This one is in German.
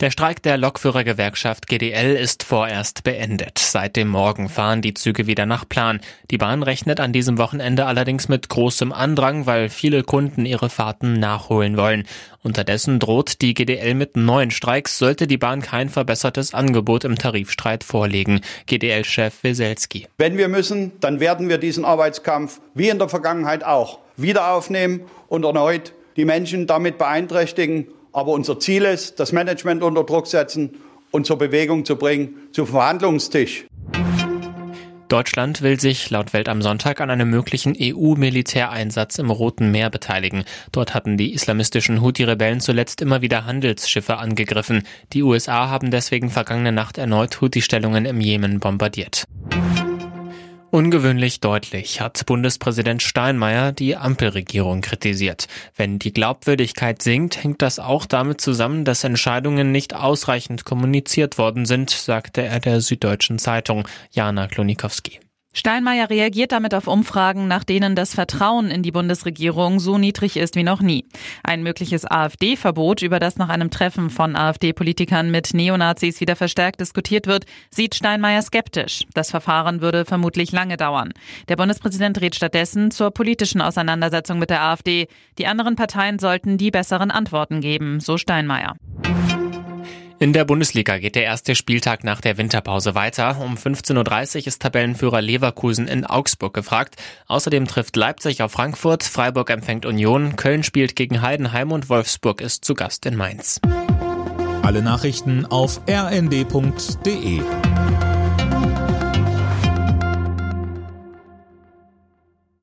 Der Streik der Lokführergewerkschaft GDL ist vorerst beendet. Seit dem Morgen fahren die Züge wieder nach Plan. Die Bahn rechnet an diesem Wochenende allerdings mit großem Andrang, weil viele Kunden ihre Fahrten nachholen wollen. Unterdessen droht die GDL mit neuen Streiks, sollte die Bahn kein verbessertes Angebot im Tarifstreit vorlegen. GDL-Chef Weselski. Wenn wir müssen, dann werden wir diesen Arbeitskampf wie in der Vergangenheit auch wieder aufnehmen und erneut die Menschen damit beeinträchtigen aber unser Ziel ist, das Management unter Druck setzen und zur Bewegung zu bringen, zum Verhandlungstisch. Deutschland will sich laut Welt am Sonntag an einem möglichen EU-Militäreinsatz im Roten Meer beteiligen. Dort hatten die islamistischen Houthi-Rebellen zuletzt immer wieder Handelsschiffe angegriffen. Die USA haben deswegen vergangene Nacht erneut Houthi-Stellungen im Jemen bombardiert. Ungewöhnlich deutlich hat Bundespräsident Steinmeier die Ampelregierung kritisiert. Wenn die Glaubwürdigkeit sinkt, hängt das auch damit zusammen, dass Entscheidungen nicht ausreichend kommuniziert worden sind, sagte er der Süddeutschen Zeitung Jana Klonikowski. Steinmeier reagiert damit auf Umfragen, nach denen das Vertrauen in die Bundesregierung so niedrig ist wie noch nie. Ein mögliches AfD-Verbot, über das nach einem Treffen von AfD-Politikern mit Neonazis wieder verstärkt diskutiert wird, sieht Steinmeier skeptisch. Das Verfahren würde vermutlich lange dauern. Der Bundespräsident rät stattdessen zur politischen Auseinandersetzung mit der AfD. Die anderen Parteien sollten die besseren Antworten geben, so Steinmeier. In der Bundesliga geht der erste Spieltag nach der Winterpause weiter. Um 15.30 Uhr ist Tabellenführer Leverkusen in Augsburg gefragt. Außerdem trifft Leipzig auf Frankfurt, Freiburg empfängt Union, Köln spielt gegen Heidenheim und Wolfsburg ist zu Gast in Mainz. Alle Nachrichten auf rnd.de